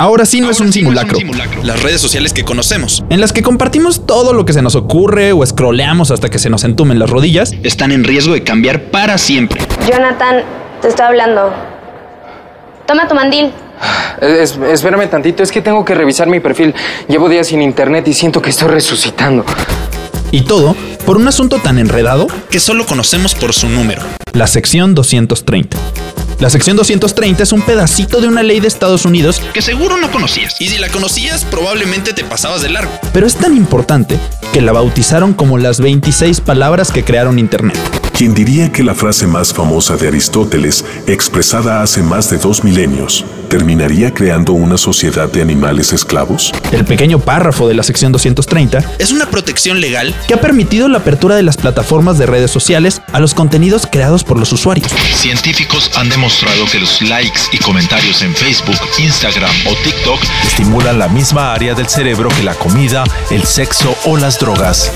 Ahora sí no es un simulacro. Las redes sociales que conocemos en las que compartimos todo lo que se nos ocurre o scrolleamos hasta que se nos entumen las rodillas, están en riesgo de cambiar para siempre. Jonathan, te estoy hablando. Toma tu mandil. Es- espérame tantito, es que tengo que revisar mi perfil. Llevo días sin internet y siento que estoy resucitando. Y todo por un asunto tan enredado, Que solo conocemos por su número. la sección 230. La sección 230 es un pedacito de una ley de Estados Unidos, Que seguro no conocías. Y si la conocías, probablemente te pasabas de largo. pero es tan importante que la bautizaron como las 26 palabras que crearon Internet. ¿Quién diría que la frase más famosa de Aristóteles, expresada hace más de dos milenios, terminaría creando una sociedad de animales esclavos? El pequeño párrafo de la sección 230 Es una protección legal que ha permitido la apertura de las plataformas de redes sociales a los contenidos creados por los usuarios. Científicos han demostrado que los likes y comentarios en Facebook, Instagram o TikTok estimulan la misma área del cerebro que la comida, el sexo o las drogas.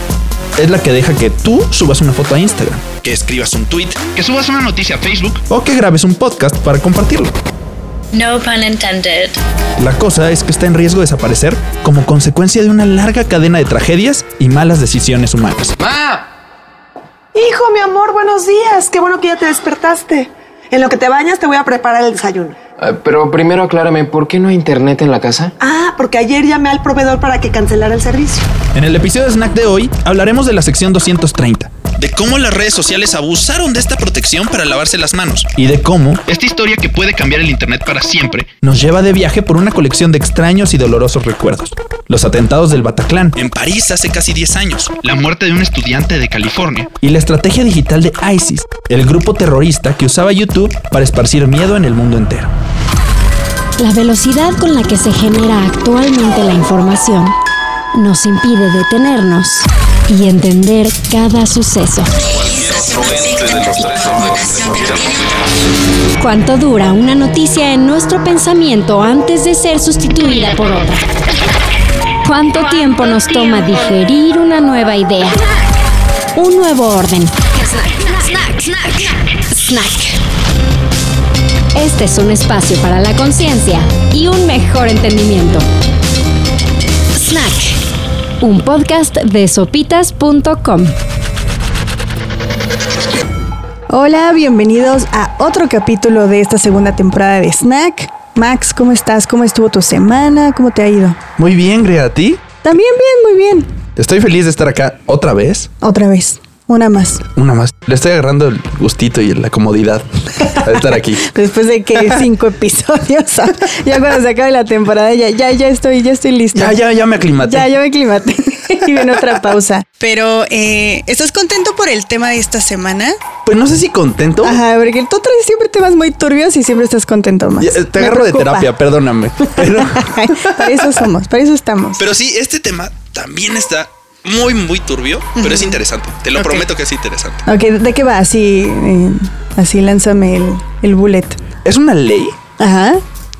Es la que deja que tú subas una foto a Instagram que escribas un tweet, que subas una noticia a Facebook. o que grabes un podcast para compartirlo. No pun intended. La cosa es que está en riesgo de desaparecer como consecuencia de una larga cadena de tragedias y malas decisiones humanas. ¡Ma! Hijo, mi amor, buenos días. Qué bueno que ya te despertaste. En lo que te bañas te voy a preparar el desayuno. Eh, pero primero aclárame, ¿por qué no hay internet en la casa? Ah, porque ayer llamé al proveedor para que cancelara el servicio. En el episodio de Snack de hoy hablaremos de la sección 230 De cómo las redes sociales abusaron de esta protección para lavarse las manos. y de cómo Esta historia que puede cambiar el Internet para siempre. nos lleva de viaje por una colección de extraños y dolorosos recuerdos. Los atentados del Bataclan En París hace casi 10 años. La muerte de un estudiante de California. y la estrategia digital de ISIS, el grupo terrorista que usaba YouTube para esparcir miedo en el mundo entero. La velocidad con la que se genera actualmente la información nos impide detenernos y entender cada suceso. ¿Cuánto dura una noticia en nuestro pensamiento antes de ser sustituida por otra? ¿Cuánto tiempo nos toma digerir una nueva idea? Un nuevo orden. Este es un espacio para la conciencia y un mejor entendimiento. Snack. Un podcast de sopitas.com. Hola, bienvenidos a otro capítulo de esta segunda temporada de Snack. Max, ¿cómo estás? ¿Cómo estuvo tu semana? ¿Cómo te ha ido? Muy bien, Grea, ¿a ti? También bien, muy bien. Estoy feliz de estar acá otra vez. Otra vez, una más. Una más. Le estoy agarrando el gustito y la comodidad de estar aquí. Después de que cinco episodios, ya cuando se acabe la temporada, ya, ya, ya estoy, ya estoy lista. Ya, ya, ya me aclimaté. Ya, ya me aclimaté. y viene otra pausa. Pero, eh, ¿estás contento por el tema de esta semana? Pues no sé si contento. Ajá, porque tú traes siempre temas muy turbios y siempre estás contento, Max. Ya, Te agarro de terapia, perdóname. Pero para eso somos, para eso estamos. Pero sí, este tema también está muy, muy turbio, pero es interesante. Te lo prometo que es interesante. Ok, ¿de qué va? Así, eh, así lánzame el, el bullet. es una ley Ajá,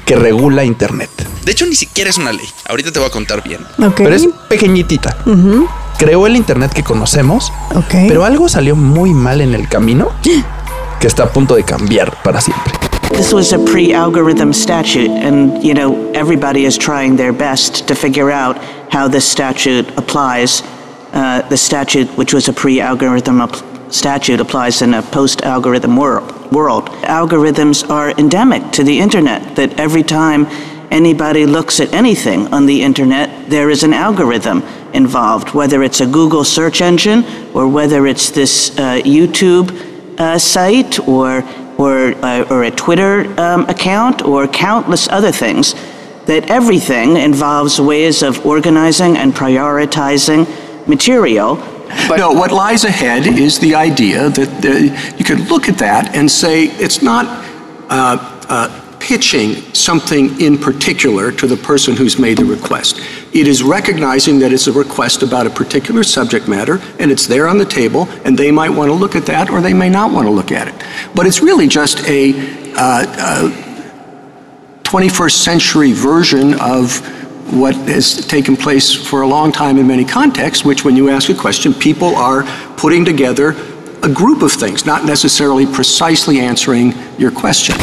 que regula Internet. De hecho, ni siquiera es una ley. Ahorita te voy a contar bien. ok. Pero es pequeñitita. Ujú, Creó el Internet que conocemos, ok. pero algo salió muy mal en el camino que está a punto de cambiar para siempre. This was a pre algorithm statute, and you know, everybody is trying their best to figure out how this statute applies. Uh, the statute, which was a pre algorithm ap- statute, applies in a post algorithm wor- world. Algorithms are endemic to the internet, that every time anybody looks at anything on the internet, there is an algorithm involved, whether it's a Google search engine or whether it's this uh, YouTube uh, site or or uh, or a Twitter um, account or countless other things. That everything involves ways of organizing and prioritizing material. no, what lies ahead is the idea that uh, you could look at that and say it's not uh, uh, pitching something in particular to the person who's made the request. It is recognizing that it's a request about a particular subject matter and it's there on the table and they might want to look at that or they may not want to look at it. But it's really just a uh, uh, 21st century version of what has taken place for a long time in many contexts, which when you ask a question, people are putting together a group of things, not necessarily precisely answering your question.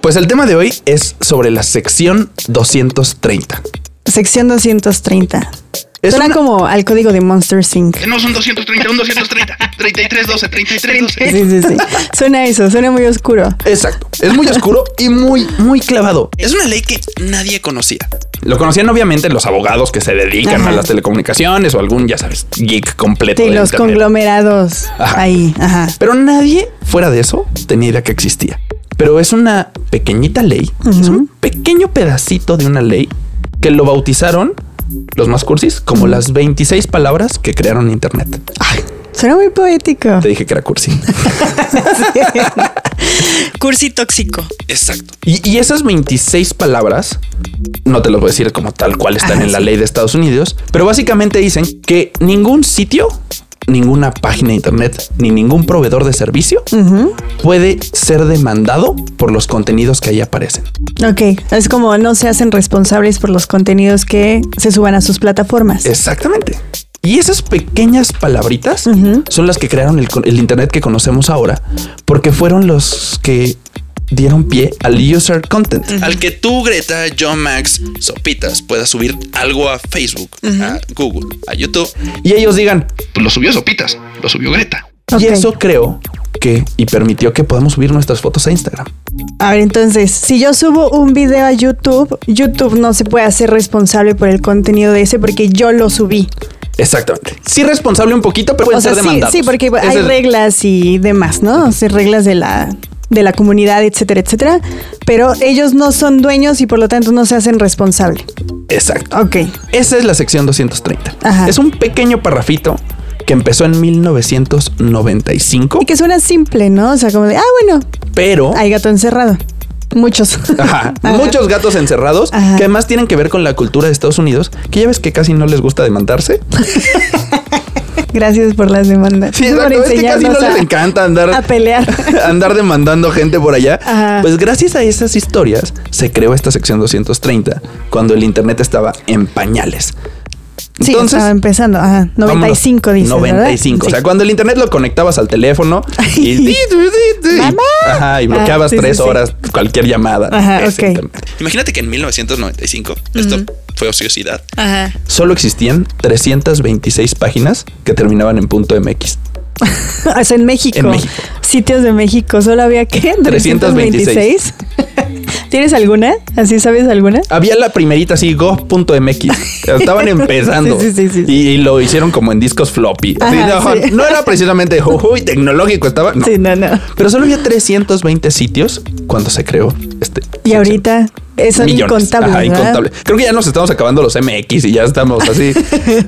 Pues el tema de hoy es sobre la sección 230. Sección 230. Es Suena una- como al código de Monster Inc. No son 230, un 230, 33, 12, 33, 12. Sí, sí, sí. Suena eso, suena muy oscuro. Exacto. Es muy oscuro y muy, muy clavado. Es una ley que nadie conocía. Lo conocían obviamente los abogados que se dedican Ajá. a las telecomunicaciones o algún, ya sabes, geek completo. Sí, de los internet. conglomerados Ajá. ahí. Ajá. Pero nadie fuera de eso tenía idea que existía. Pero es una pequeñita ley, es un pequeño pedacito de una ley que lo bautizaron los más cursis como las 26 palabras que crearon Internet. Suena muy poético. Te dije que era cursi. Cursi tóxico. Exacto. Y, y esas 26 palabras, no te las voy a decir como tal cual están Ajá, en la sí. ley de Estados Unidos, pero básicamente dicen que ningún sitio, ninguna página de internet, ni ningún proveedor de servicio puede ser demandado por los contenidos que ahí aparecen. Ok, es como no se hacen responsables por los contenidos que se suban a sus plataformas. Exactamente. Y esas pequeñas palabritas son las que crearon el, el Internet que conocemos ahora, porque fueron los que dieron pie al user content. Al que tú, Greta, yo, Max, Sopitas, puedas subir algo a Facebook, a Google, a YouTube. Y ellos digan, Pues lo subió Sopitas, lo subió Greta. y eso creo que y permitió que podamos subir nuestras fotos a Instagram. A ver, entonces, si yo subo un video a YouTube, YouTube no se puede hacer responsable por el contenido de ese porque yo lo subí. Exactamente. Sí, responsable un poquito, pero pueden o sea, ser sí, demandados. sí, porque hay es- reglas y demás, ¿no? O sea, reglas de la de la comunidad, etcétera, etcétera. Pero ellos no son dueños y por lo tanto no se hacen responsable. Exacto. Ok. Esa es la sección 230. Ajá. Es un pequeño parrafito que empezó en 1995, Y que suena simple, ¿no? O sea, como de, ah, bueno, pero hay gato encerrado. Muchos. Ajá, muchos gatos encerrados Ajá. que además tienen que ver con la cultura de Estados Unidos, que ya ves que casi no les gusta demandarse. Gracias por las demandas. Sí, por exacto. Es que casi no les encanta andar, a pelear. andar demandando gente por allá. Ajá. Pues gracias a esas historias se creó esta sección 230 cuando el internet estaba en pañales. Sí, estaba empezando. Ajá. 95 vámonos. dice. 95. O sea, cuando el internet lo conectabas al teléfono y, Mamá. Ajá, bloqueabas Ah, sí, tres sí, sí. horas cualquier llamada. Ajá, Ese ok. internet. Imagínate que en 1995, esto fue ociosidad, Ajá. Solo existían 326 páginas que terminaban en punto MX. O sea, en México. En México. Sitios de México. ¿Solo había qué? 326. ¿Tienes alguna? ¿Así sabes alguna? Había la primerita así, go.mx. Estaban empezando. Sí, sí, sí, sí. Y, y lo hicieron como en discos floppy. Así, no era precisamente uy, tecnológico, estaba. no. Sí, no, no. Pero solo había 320 sitios cuando se creó este. Y ahorita son millones. incontables. Ajá, ¿verdad? incontables. Creo que ya nos estamos acabando los MX y ya estamos así.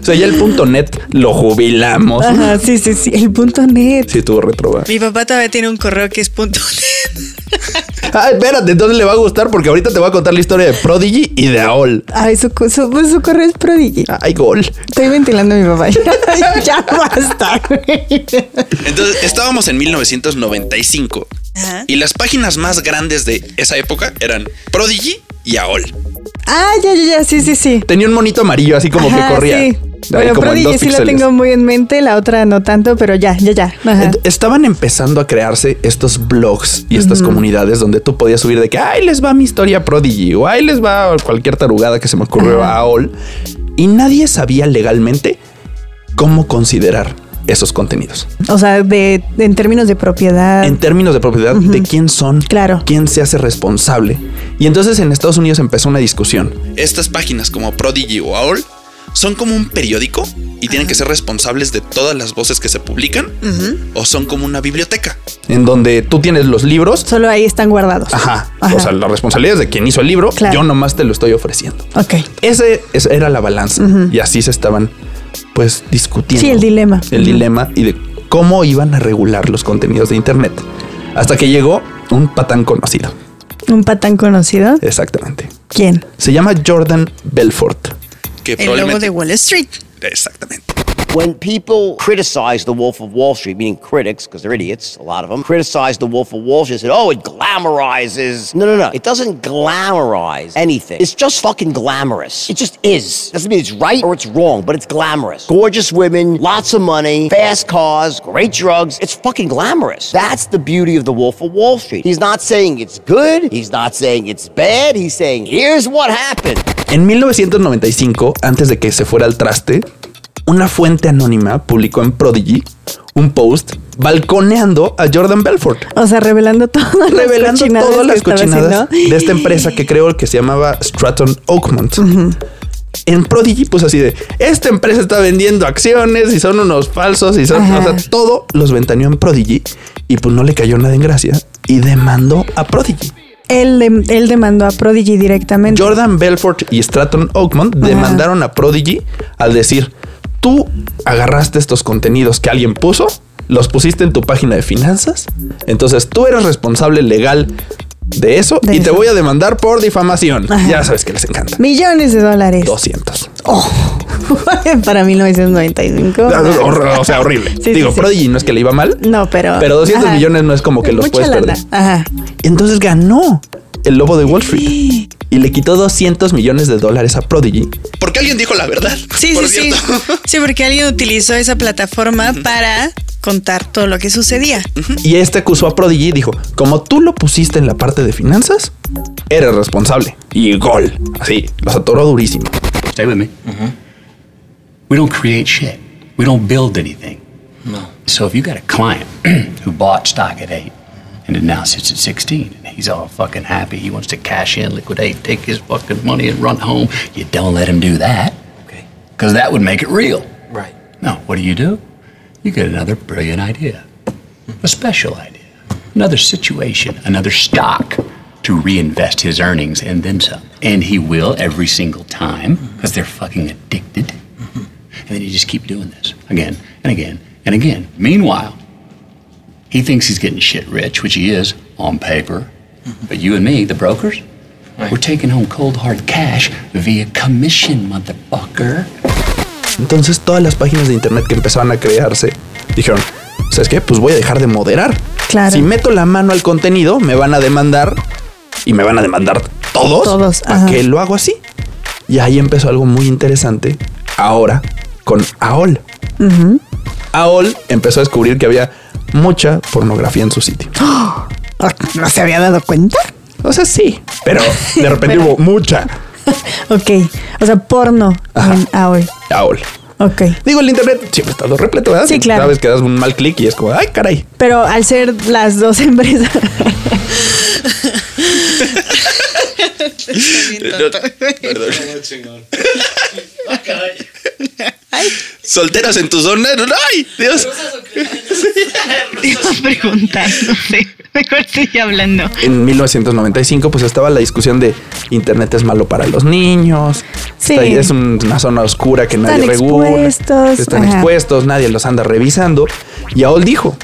o sea, ya el punto net lo jubilamos. Ajá, sí, sí, sí. El punto net. Sí, tuvo retrobar. Mi papá todavía tiene un correo que es punto net. Ah, espérate, entonces le va a gustar porque ahorita te voy a contar la historia de Prodigy y de AOL. Ay, su, su, pues, su correo es Prodigy. Ay, gol. Estoy ventilando a mi papá. ya basta, güey. Entonces, estábamos en 1995 y las páginas más grandes de esa época eran Prodigy y AOL. Ah, ya, ya, ya. Sí, sí, sí. Tenía un monito amarillo así como Ajá, que corría. Sí. Bueno, Prodigy sí la tengo muy en mente, la otra no tanto, pero ya, ya, ya. Ajá. Estaban empezando a crearse estos blogs y estas comunidades donde tú podías subir de que ahí les va mi historia Prodigy o ahí les va cualquier tarugada que se me ocurrió a AOL y nadie sabía legalmente cómo considerar esos contenidos. O sea, de, de- en términos de propiedad. En términos de propiedad, de quién son, claro. quién se hace responsable. Y entonces en Estados Unidos empezó una discusión. Estas páginas como Prodigy o AOL son como un periódico y tienen que ser responsables de todas las voces que se publican o son como una biblioteca. En donde tú tienes los libros. Solo ahí están guardados. Ajá. Ajá. O sea, la responsabilidad es de quien hizo el libro. Claro. Yo nomás te lo estoy ofreciendo. Ok. Ese, esa era la balanza. Y así se estaban, pues, discutiendo. Sí, el dilema. El dilema y de cómo iban a regular los contenidos de Internet. Hasta que llegó un patán conocido. Un patán conocido. Exactamente. ¿Quién? Se llama Jordan Belfort. Que El lobo de Wall Street. Exactamente. When people criticize The Wolf of Wall Street, meaning critics, because they're idiots, a lot of them, criticize The Wolf of Wall Street, said, oh, it glamorizes. No, no, no. It doesn't glamorize anything. It's just fucking glamorous. It just is. Doesn't mean it's right or it's wrong, but it's glamorous. Gorgeous women, lots of money, fast cars, great drugs. It's fucking glamorous. That's the beauty of The Wolf of Wall Street. He's not saying it's good. He's not saying it's bad. He's saying, here's what happened. En 1995, antes de que se fuera al traste, una fuente anónima publicó en Prodigy un post balconeando a Jordan Belfort. O sea, revelando todas revelando las todas las cochinadas de esta empresa que creo que se llamaba Stratton Oakmont. En Prodigy, pues así de esta empresa está vendiendo acciones y son unos falsos y son, Ajá. o sea, todo los ventaneó en Prodigy y pues no le cayó nada en gracia y demandó a Prodigy. Él, él demandó a Prodigy directamente. Jordan Belfort y Stratton Oakmont demandaron a Prodigy al decir, tú agarraste estos contenidos que alguien puso, los pusiste en tu página de finanzas, entonces tú eres responsable legal de eso y te voy a demandar por difamación. Ajá. Ya sabes que les encanta. Millones de dólares. 200. Para 1995. Hor- O sea, horrible. Sí, Digo, sí, sí. Prodigy no es que le iba mal, No, pero. pero 200 Ajá. millones no es como que los Mucha puedes lana. perder. Ajá. Entonces ganó el lobo de Wall Street y le quitó 200 millones de dólares a Prodigy Porque alguien dijo la verdad. Sí, por sí, cierto. sí. Sí, porque alguien utilizó esa plataforma para contar todo lo que sucedía. Y este acusó a Prodigy y dijo, como tú lo pusiste en la parte de finanzas, eres responsable. Y gol. Así, los atoró durísimo. Stay with me. We don't create shit. We don't build anything. No. So if you got a client who bought stock at eight and it now sits at 16 and he's all fucking happy, he wants to cash in, liquidate, take his fucking money and run home, you don't let him do that. Okay. Because that would make it real. Right. No, what do you do? You get another brilliant idea, a special idea, another situation, another stock to reinvest his earnings and then some. And he will every single time because they're fucking addicted. And then you just keep doing this again and again and again. Meanwhile, he thinks he's getting shit rich, which he is on paper. But you and me, the brokers, we're taking home cold hard cash via commission, motherfucker. Entonces todas las páginas de internet que empezaban a crearse dijeron, ¿sabes qué? Pues voy a dejar de moderar. Claro. Si meto la mano al contenido, me van a demandar y me van a demandar todos. Todos, ¿Para ajá. qué lo hago así? Y ahí empezó algo muy interesante ahora con AOL. AOL empezó a descubrir que había mucha pornografía en su sitio. ¿No se había dado cuenta? O sea, sí, pero de repente Pero- hubo mucha Ok. O sea, porno en AOL. AOL. Ok. Digo, el internet siempre ha estado repleto, ¿verdad? Sí, claro. Sabes que das un mal clic y es como, ay, caray. Pero al ser las dos empresas. Perdón. Solteras en tu zona. ¡Ay! Dios. Iba no sé. Mejor sigue hablando. En 1995, pues estaba la discusión de Internet es malo para los niños. Sí. Está- es un- una zona oscura que nadie Están regula. expuestos, Están ajá. expuestos, nadie los anda revisando. Y AOL dijo,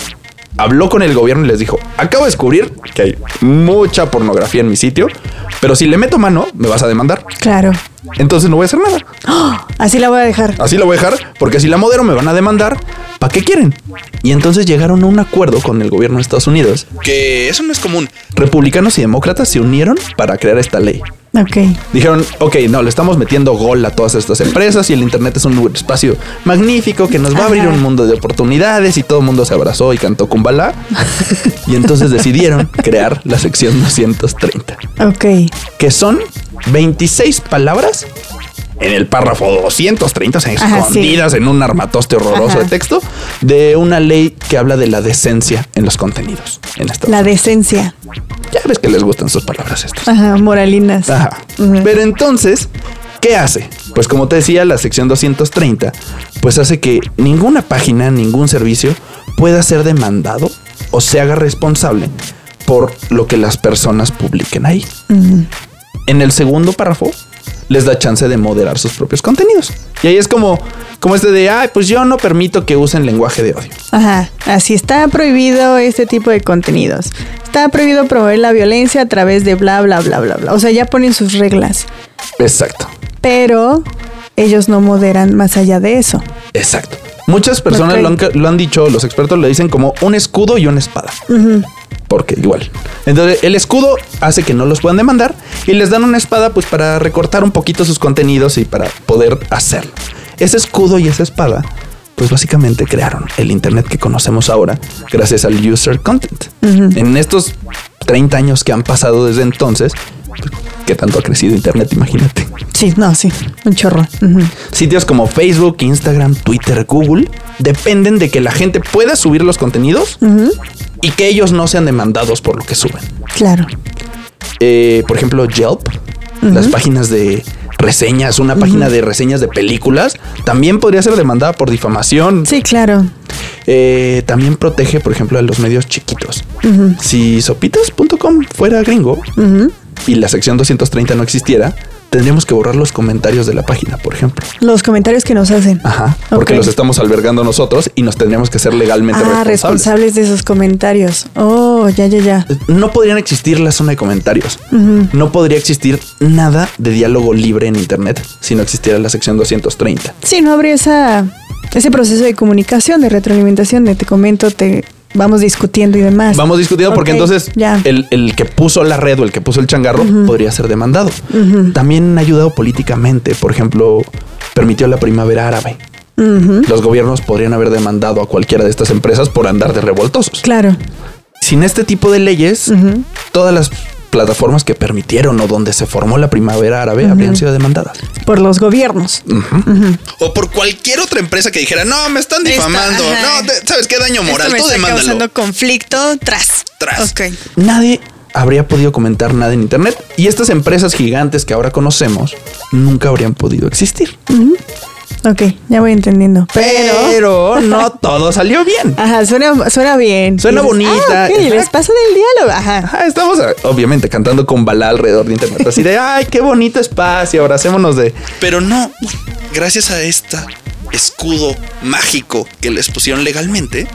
habló con el gobierno y les dijo, acabo de descubrir que hay mucha pornografía en mi sitio, pero si le meto mano, me vas a demandar. Claro. Entonces no voy a hacer nada. ¡Oh! Así la voy a dejar. Así la voy a dejar, porque si la modero me van a demandar. ¿Para qué quieren? Y entonces llegaron a un acuerdo con el gobierno de Estados Unidos. Que eso no es común. Republicanos y demócratas se unieron para crear esta ley. Ok. Dijeron, ok, no, le estamos metiendo gol a todas estas empresas y el Internet es un espacio magnífico que nos va a abrir un mundo de oportunidades y todo el mundo se abrazó y cantó Kumbala. y entonces decidieron crear la sección 230, Ok. que son 26 palabras en el párrafo 230, o sea, Ajá, sí. escondidas en un armatoste horroroso Ajá. de texto, de una ley que habla de la decencia en los contenidos. En Estados La Unidos. decencia. Ya ves que les gustan sus palabras estas. Ajá, moralinas. Ajá. Pero entonces, ¿qué hace? Pues como te decía, la sección 230, pues hace que ninguna página, ningún servicio pueda ser demandado o se haga responsable por lo que las personas publiquen ahí. En el segundo párrafo les da chance de moderar sus propios contenidos. Y ahí es como, como este de, ay, pues yo no permito que usen lenguaje de odio. Ajá, así está prohibido este tipo de contenidos. Está prohibido promover la violencia a través de bla, bla, bla, bla, bla. O sea, ya ponen sus reglas, Exacto. pero ellos no moderan más allá de eso. Exacto. Muchas personas lo, han, lo han dicho, los expertos le dicen como un escudo y una espada. Ujú. Porque igual. Entonces, el escudo hace que no los puedan demandar y les dan una espada pues para recortar un poquito sus contenidos y para poder hacerlo. Ese escudo y esa espada pues básicamente crearon el internet que conocemos ahora gracias al user content. En estos 30 años que han pasado desde entonces, ¿qué tanto ha crecido internet? Imagínate. Sí, no, sí, un chorro. Sitios como Facebook, Instagram, Twitter, Google dependen de que la gente pueda subir los contenidos y que ellos no sean demandados por lo que suben. Claro. Eh, por ejemplo, Yelp, las páginas de reseñas, una página de reseñas de películas, también podría ser demandada por difamación. Sí, claro. Eh, también protege, por ejemplo, a los medios chiquitos. Si sopitas.com fuera gringo. Y la sección 230 no existiera, tendríamos que borrar los comentarios de la página, por ejemplo. Los comentarios que nos hacen. Ajá. Porque los estamos albergando nosotros y nos tendríamos que ser legalmente Ah, responsables. responsables de esos comentarios. Oh, ya, ya, ya. No podrían existir la zona de comentarios. No podría existir nada de diálogo libre en Internet si no existiera la sección 230. Sí, no habría esa, ese proceso de comunicación, de retroalimentación, de te comento, te vamos discutiendo y demás. Vamos discutiendo porque entonces el, el que puso la red o el que puso el changarro podría ser demandado. También ha ayudado políticamente. Por ejemplo, permitió la primavera árabe. Los gobiernos podrían haber demandado a cualquiera de estas empresas por andar de revoltosos. Claro. Sin este tipo de leyes, todas las plataformas que permitieron o donde se formó la primavera árabe habrían sido demandadas. Por los gobiernos. O por cualquier otra empresa que dijera, no, me están difamando. Esta, no, te- ¿sabes qué daño moral? Esto me Tú está demándalo. causando conflicto tras. Tras. Nadie habría podido comentar nada en Internet y estas empresas gigantes que ahora conocemos nunca habrían podido existir. Ok, ya voy entendiendo. Pero, Pero no todo salió bien. Ajá, suena, suena bien. Suena Y dices, bonita. Ah, ok, el Exacto. espacio del diálogo. Ajá. Ajá, estamos eh, obviamente cantando con bala alrededor de Internet. Así de, ay, qué bonito espacio, abracémonos de... Pero no, gracias a este escudo mágico que les pusieron legalmente,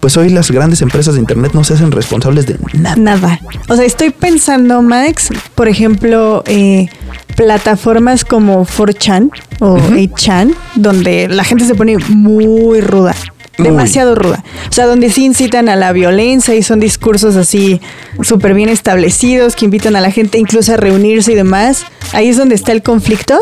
Pues hoy las grandes empresas de Internet no se hacen responsables de nada. Nada. O sea, estoy pensando, Max, por ejemplo, eh, plataformas como 4chan o 8chan, donde la gente se pone muy ruda. Muy. Demasiado ruda. O sea, donde sí incitan a la violencia y son discursos así súper bien establecidos que invitan a la gente incluso a reunirse y demás. Ahí es donde está el conflicto.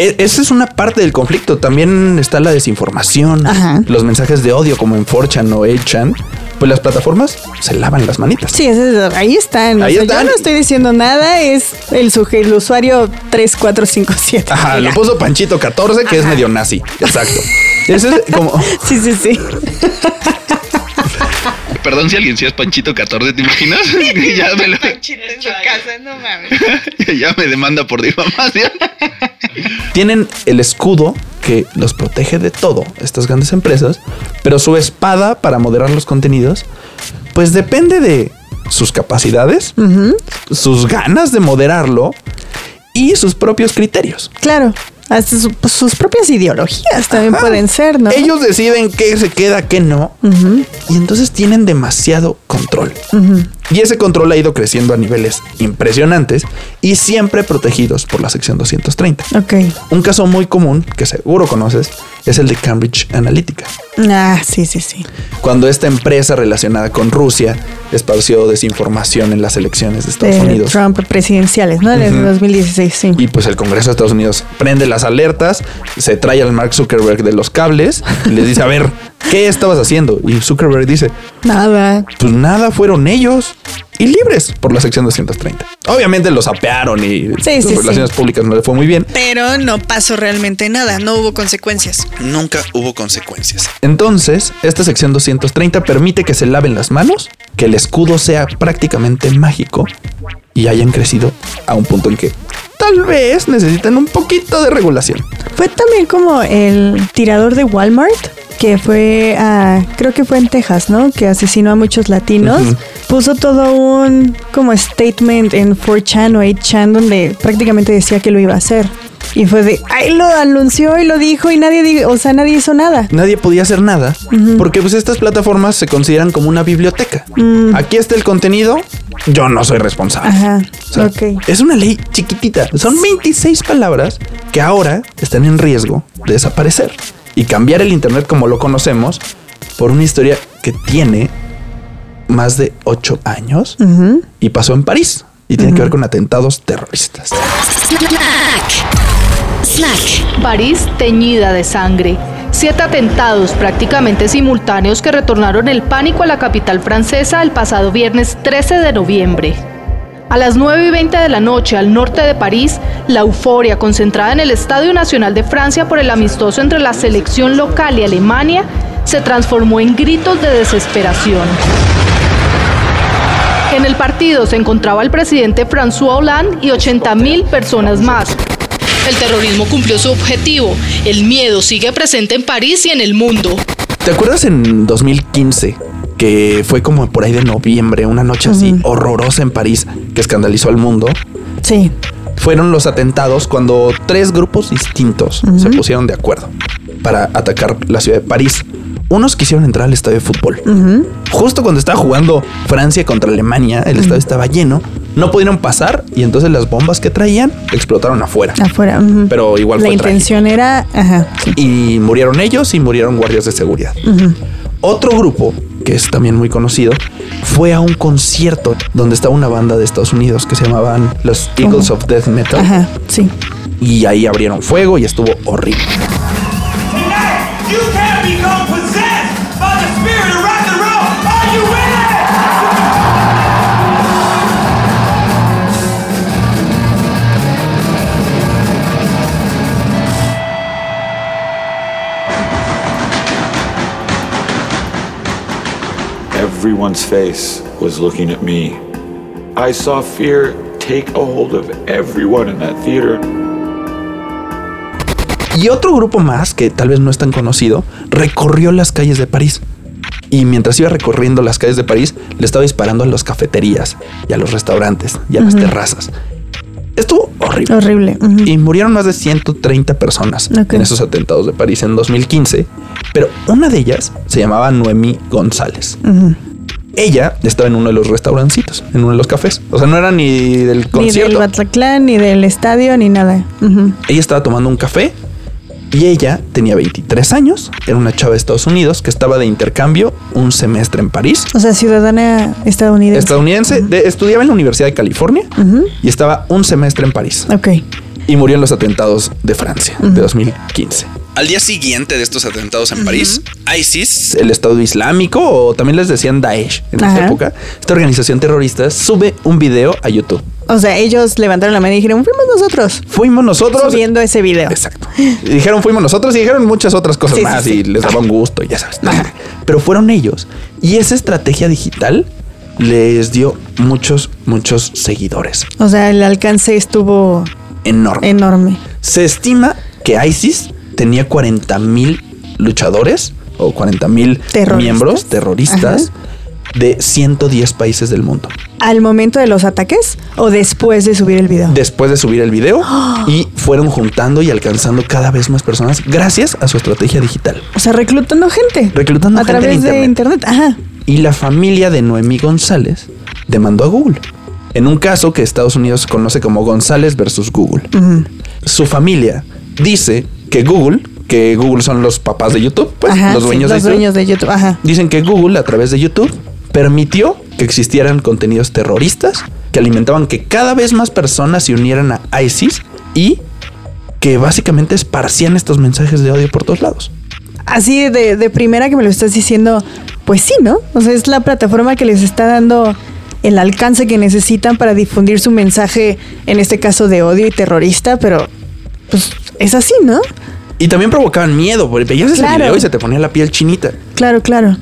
E- Esa es una parte del conflicto. También está la desinformación, Ajá. los mensajes de odio como en 4chan o 8chan. Pues las plataformas se lavan las manitas. Sí, ahí están. O Ahí sea, están. Yo no estoy diciendo nada, es el, el usuario 3457. Ajá, lo puso Panchito 14, que es medio nazi. Exacto. Ese es como. Sí, sí, sí. perdón si alguien sí es Panchito 14, ¿te imaginas? ya, me lo- en su casa, no mames. ya me demanda por difamación. Tienen el escudo que los protege de todo, estas grandes empresas, pero su espada para moderar los contenidos, pues depende de sus capacidades, sus ganas de moderarlo y sus propios criterios. Claro. Hasta su- pues, sus propias ideologías también Ajá. pueden ser, ¿no? Ellos deciden qué se queda, qué no, y entonces tienen demasiado control. ujú. Y ese control ha ido creciendo a niveles impresionantes y siempre protegidos por la sección 230. Ok. Un caso muy común que seguro conoces es el de Cambridge Analytica. Ah, sí, sí, sí. Cuando esta empresa relacionada con Rusia esparció desinformación en las elecciones de Estados De Unidos. Trump presidenciales, ¿no? Desde Ujú. 2016, sí. Y pues el Congreso de Estados Unidos prende las alertas, se trae al Mark Zuckerberg de los cables y les dice, a ver, ¿qué estabas haciendo? Y Zuckerberg dice, Nada. pues nada, fueron ellos y libres por la sección 230. Obviamente los apearon y Sí, las sí, relaciones públicas no le fue muy bien. Pero no pasó realmente nada, no hubo consecuencias. Nunca hubo consecuencias. Entonces, esta sección 230 permite que se laven las manos, que el escudo sea prácticamente mágico y hayan crecido a un punto en que tal vez necesitan un poquito de regulación. Fue también como el tirador de Walmart, que fue a, creo que fue en Texas, ¿no? Que asesinó a muchos latinos. Puso todo un como statement en 4chan o 8chan donde prácticamente decía que lo iba a hacer. Y fue de, ahí lo anunció y lo dijo y nadie, di- o sea, nadie hizo nada. Nadie podía hacer nada Ujú. porque pues estas plataformas se consideran como una biblioteca. Mm. Aquí está el contenido, yo no soy responsable. Ajá, O sea, ok. Es una ley chiquitita. Son 26 palabras que ahora están en riesgo de desaparecer. y cambiar el Internet como lo conocemos por una historia que tiene más de ocho años y pasó en París y tiene que ver con atentados terroristas. Snack. París teñida de sangre. Siete atentados prácticamente simultáneos que retornaron el pánico a la capital francesa el pasado viernes 13 de noviembre. A las 9 y 20 de la noche al norte de París, la euforia concentrada en el Estadio Nacional de Francia por el amistoso entre la selección local y Alemania se transformó en gritos de desesperación. En el partido se encontraba el presidente François Hollande y 80 mil personas más. El terrorismo cumplió su objetivo. El miedo sigue presente en París y en el mundo. ¿Te acuerdas en 2015 que fue como por ahí de noviembre, una noche así horrorosa en París que escandalizó al mundo? Sí. Fueron los atentados cuando tres grupos distintos se pusieron de acuerdo para atacar la ciudad de París. Unos quisieron entrar al estadio de fútbol. Justo cuando estaba jugando Francia contra Alemania, el estadio estaba lleno, no pudieron pasar y entonces las bombas que traían explotaron afuera. Afuera. Pero igual La fue trágico. intención era. Ajá. sí. Y murieron ellos y murieron guardias de seguridad. Otro grupo, que es también muy conocido, fue a un concierto donde estaba una banda de Estados Unidos que se llamaban los Eagles of Death Metal. Ajá, sí. Y ahí abrieron fuego y estuvo horrible. Everyone's face was looking at me. I saw fear take a hold of everyone in that theater. Y otro grupo más, que tal vez no es tan conocido, recorrió las calles de París. Y mientras iba recorriendo las calles de París, le estaba disparando a las cafeterías y a los restaurantes y a las Ujú. terrazas. Estuvo horrible. Horrible. ujú. Y murieron más de 130 personas Ok. en esos atentados de París en 2015. Pero una de ellas se llamaba Noemí González. Ujú. Ella estaba en uno de los restaurancitos, en uno de los cafés. O sea, no era ni del Ni del concierto. Bataclan, ni del estadio, ni nada. Ella estaba tomando un café y ella tenía 23 años. Era una chava de Estados Unidos que estaba de intercambio un semestre en París. O sea, ciudadana estadounidense. Estadounidense, de- estudiaba en la Universidad de California y estaba un semestre en París. Ok. Y murió en los atentados de Francia de 2015. Al día siguiente de estos atentados en París, ISIS, El Estado Islámico o también les decían Daesh en esa Ajá. época. Esta organización terrorista sube un video a YouTube. O sea, ellos levantaron la mano y dijeron, fuimos nosotros. Fuimos nosotros. Subiendo ese video. Exacto. Y dijeron fuimos nosotros y dijeron muchas otras cosas Sí, más sí. y les daba un gusto, y ya sabes. Pero fueron ellos. Y esa estrategia digital les dio muchos, muchos seguidores. O sea, el alcance estuvo Enorme. enorme. Se estima que ISIS tenía 40 mil luchadores o 40 mil miembros terroristas de 110 países del mundo. ¿Al momento de los ataques o después de subir el video? Después de subir el video y fueron juntando y alcanzando cada vez más personas gracias a su estrategia digital. O sea, reclutando gente. Reclutando a gente en través de internet. Ajá. Y la familia de Noemí González demandó a Google. En un caso que Estados Unidos conoce como González versus Google. Su familia dice que Google, que Google son los papás de YouTube, pues Ajá, los sí, dueños de YouTube, dueños de YouTube. Ajá. dicen que Google a través de YouTube permitió que existieran contenidos terroristas que alimentaban que cada vez más personas se unieran a ISIS y que básicamente esparcían estos mensajes de odio por todos lados. Así de, de primera que me lo estás diciendo, pues sí, ¿no? O sea, es la plataforma que les está dando el alcance que necesitan para difundir su mensaje, en este caso de odio y terrorista, pero pues es así, ¿no? Y también provocaban miedo, porque veías ese Claro. video y se te ponía la piel chinita. Claro, claro.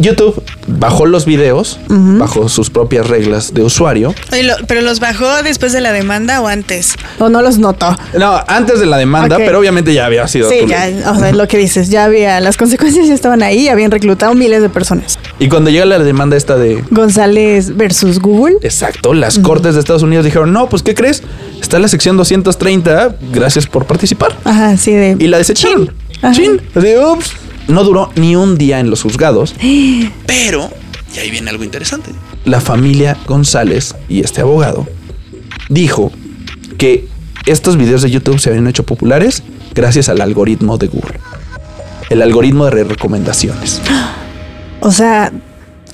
YouTube bajó los videos bajo sus propias reglas de usuario. Lo- ¿Pero los bajó después de la demanda o antes? O no los notó. No, antes de la demanda, pero obviamente ya había sido. Sí, ya, o sea, lo que dices, ya había, las consecuencias ya estaban ahí, habían reclutado miles de personas. Y cuando llega la demanda esta de González versus Google. Exacto, las cortes de Estados Unidos dijeron, no, pues ¿qué crees? Está la sección 230, gracias por participar. Ajá, sí, de. Y la desecharon. Ajá. Chin. Así, ups. No duró ni un día en los juzgados. pero, y ahí viene algo interesante. La familia González y este abogado dijo que estos videos de YouTube se habían hecho populares gracias al algoritmo de Google. el algoritmo de recomendaciones. O sea,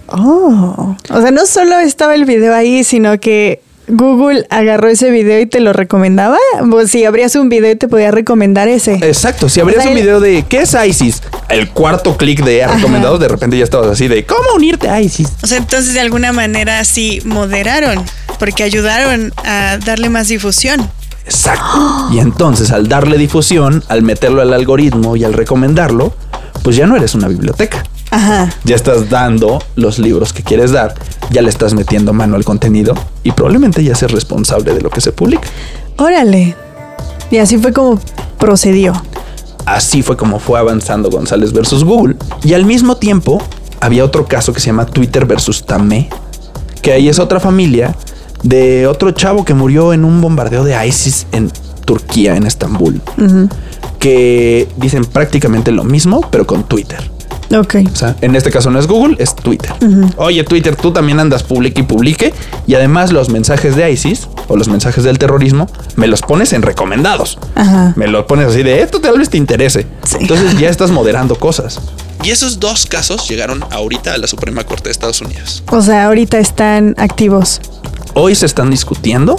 oh, o sea, no solo estaba el video ahí, sino que Google agarró ese video y te lo recomendaba. Pues si abrías un video y te podía recomendar ese. Exacto, si abrías O sea, un video de ¿qué es ISIS? El cuarto clic de recomendados, de repente ya estabas así de ¿cómo unirte a ISIS? O sea, entonces de alguna manera sí moderaron, porque ayudaron a darle más difusión. Exacto. Y entonces al darle difusión, al meterlo al algoritmo y al recomendarlo, pues ya no eres una biblioteca. Ajá. Ya estás dando los libros que quieres dar, ya le estás metiendo mano al contenido y probablemente ya seas responsable de lo que se publica. Órale. Y así fue como procedió. Así fue como fue avanzando González versus Google. Y al mismo tiempo había otro caso que se llama Twitter versus Tamé, que ahí es otra familia de otro chavo que murió en un bombardeo de ISIS en Turquía, en Estambul, que dicen prácticamente lo mismo, pero con Twitter. Ok. O sea, en este caso no es Google, es Twitter. Oye, Twitter, tú también andas publique y publique. Y además los mensajes de ISIS o los mensajes del terrorismo me los pones en recomendados. Ajá. Me los pones así de esto tal vez te interese. Entonces ya estás moderando cosas. Y esos dos casos llegaron ahorita a la Suprema Corte de Estados Unidos. O sea, ahorita están activos. Hoy se están discutiendo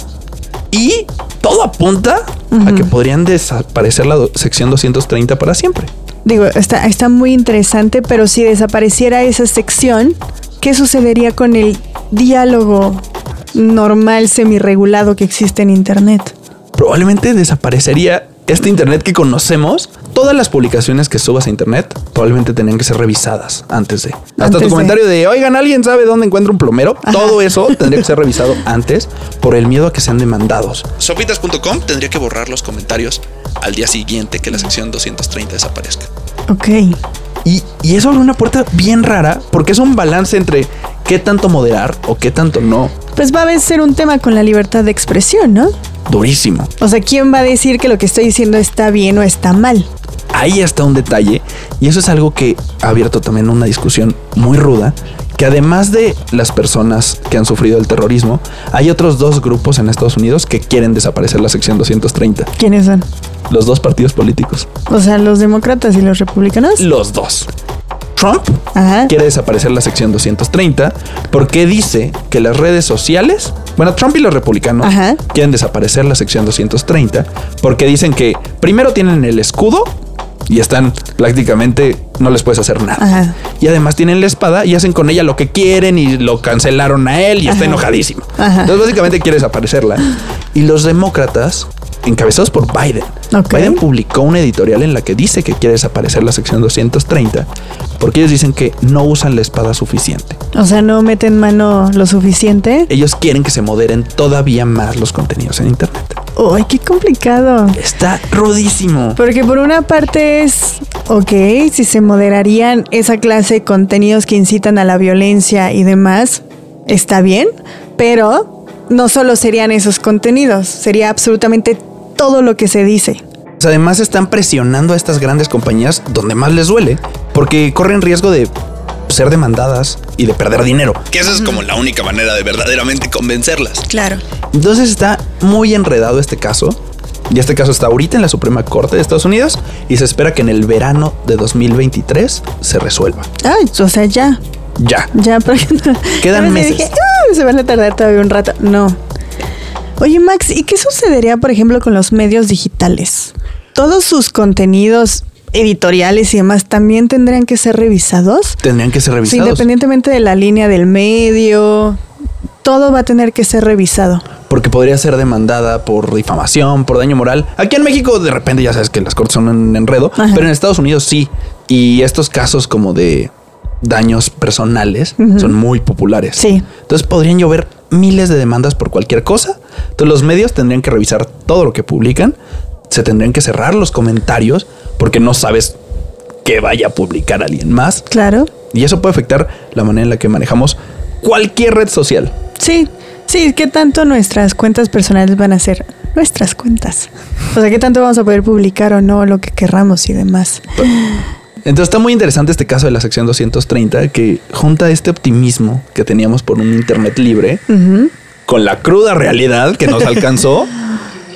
y todo apunta a que podrían desaparecer la sección 230 para siempre. Digo, está, está muy interesante, pero si desapareciera esa sección, ¿qué sucedería con el diálogo normal, semirregulado que existe en Internet? Probablemente desaparecería este Internet que conocemos. Todas las publicaciones que subas a Internet probablemente tenían que ser revisadas antes de. Hasta Antes tu de. comentario de, oigan, ¿alguien sabe dónde encuentra un plomero? Todo eso tendría que ser revisado antes por el miedo a que sean demandados. Sopitas.com tendría que borrar los comentarios al día siguiente que la sección 230 desaparezca. Ok. Y, y eso abre una puerta bien rara porque es un balance entre qué tanto moderar o qué tanto no. Pues va a ser un tema con la libertad de expresión, ¿no? Durísimo. O sea, ¿quién va a decir que lo que estoy diciendo está bien o está mal? Ahí está un detalle y eso es algo que ha abierto también una discusión muy ruda que además de las personas que han sufrido el terrorismo, hay otros dos grupos en Estados Unidos que quieren desaparecer la sección 230. ¿Quiénes son? Los dos partidos políticos. O sea, los demócratas y los republicanos. Los dos. Trump Ajá. quiere desaparecer la sección 230 porque dice que las redes sociales, bueno, Trump y los republicanos Ajá. quieren desaparecer la sección 230 porque dicen que primero tienen el escudo y están prácticamente no les puedes hacer nada. Ajá. Y además tienen la espada y hacen con ella lo que quieren y lo cancelaron a él y está enojadísimo. Ajá. Entonces básicamente quiere desaparecerla. Y los demócratas, encabezados por Biden. Biden publicó una editorial en la que dice que quiere desaparecer la sección 230 porque ellos dicen que no usan la espada suficiente. O sea, no meten mano lo suficiente. Ellos quieren que se moderen todavía más los contenidos en Internet. ¡Ay, qué complicado! Está rudísimo. Porque por una parte es, ok, si se moderarían esa clase de contenidos que incitan a la violencia y demás, está bien, pero no solo serían esos contenidos, sería absolutamente todo lo que se dice. Además están presionando a estas grandes compañías donde más les duele porque corren riesgo de ser demandadas y de perder dinero. Que esa es como la única manera de verdaderamente convencerlas. Claro. Entonces está muy enredado este caso. Y este caso está ahorita en la Suprema Corte de Estados Unidos y se espera que en el verano de 2023 se resuelva. Ay, o sea, ya, Ya. ya, porque Quedan meses. dije, "Ah, se van a tardar todavía un rato. No. Oye, Max, ¿y qué sucedería, por ejemplo, con los medios digitales? ¿Todos sus contenidos editoriales y demás también tendrían que ser revisados? Tendrían que ser revisados. independientemente de la línea del medio, todo va a tener que ser revisado. Porque podría ser demandada por difamación, por daño moral. Aquí en México de repente ya sabes que las cortes son un enredo, pero en Estados Unidos sí. Y estos casos como de daños personales son muy populares. Sí. Entonces podrían llover miles de demandas por cualquier cosa. Entonces los medios tendrían que revisar todo lo que publican, se tendrían que cerrar los comentarios porque no sabes que vaya a publicar alguien más. Claro. Y eso puede afectar la manera en la que manejamos cualquier red social. Sí, sí, ¿qué tanto nuestras cuentas personales van a ser nuestras cuentas? O sea, ¿qué tanto vamos a poder publicar o no lo que querramos y demás? Entonces está muy interesante este caso de la sección 230 que junta este optimismo que teníamos por un Internet libre con la cruda realidad que nos alcanzó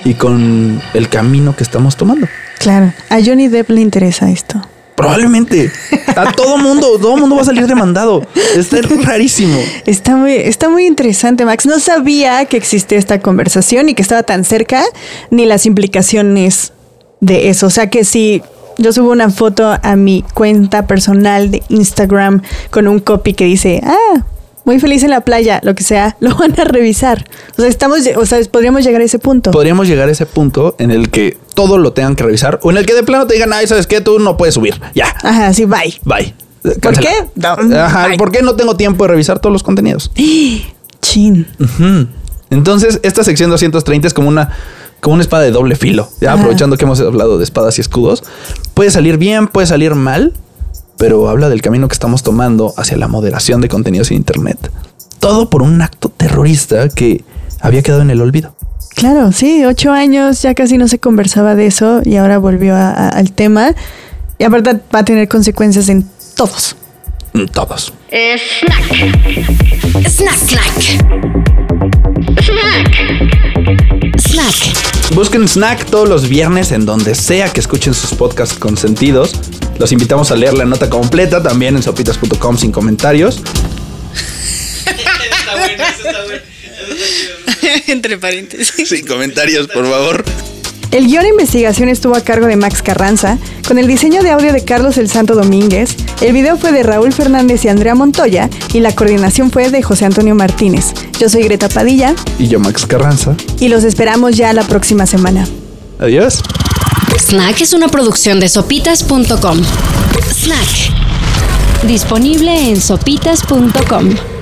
y con el camino que estamos tomando. Claro, a Johnny Depp le interesa esto. Probablemente. A todo mundo, todo mundo va a salir demandado. Está rarísimo. Está muy, está muy interesante, Max. No sabía que existía esta conversación y que estaba tan cerca, ni las implicaciones de eso. O sea que si yo subo una foto a mi cuenta personal de Instagram con un copy que dice, ah, muy feliz en la playa, lo que sea, lo van a revisar. O sea, estamos, o sea, podríamos llegar a ese punto. Podríamos llegar a ese punto en el que todo lo tengan que revisar o en el que de plano te digan, ay, ¿sabes qué? Tú no puedes subir. Ya. Ajá, sí, bye. Bye. ¿Por qué? No, Ajá, bye. ¿por qué no tengo tiempo de revisar todos los contenidos? Chin. Entonces, esta sección 230 es como una, como una espada de doble filo. Ya Ajá. aprovechando que hemos hablado de espadas y escudos. Puede salir bien, puede salir mal, pero habla del camino que estamos tomando hacia la moderación de contenidos en Internet. Todo por un acto terrorista que había quedado en el olvido. Claro, sí, ocho años, ya casi no se conversaba de eso y ahora volvió a- a- al tema. Y aparte va a tener consecuencias en todos. Mm, Todos. Snack. Snack, snack. Snack. Snack. Busquen Snack todos los viernes en donde sea que escuchen sus podcasts consentidos. Los invitamos a leer la nota completa también en sopitas.com sin comentarios. Está bueno, eso está bueno. Entre paréntesis. Sin comentarios, por favor. El guion de investigación estuvo a cargo de Max Carranza, con el diseño de audio de Carlos El Santo Domínguez, el video fue de Raúl Fernández y Andrea Montoya y la coordinación fue de José Antonio Martínez. Yo soy Greta Padilla Y yo, Max Carranza. y los esperamos ya la próxima semana. Adiós. Snack es una producción de sopitas.com. Snack. Disponible en sopitas.com.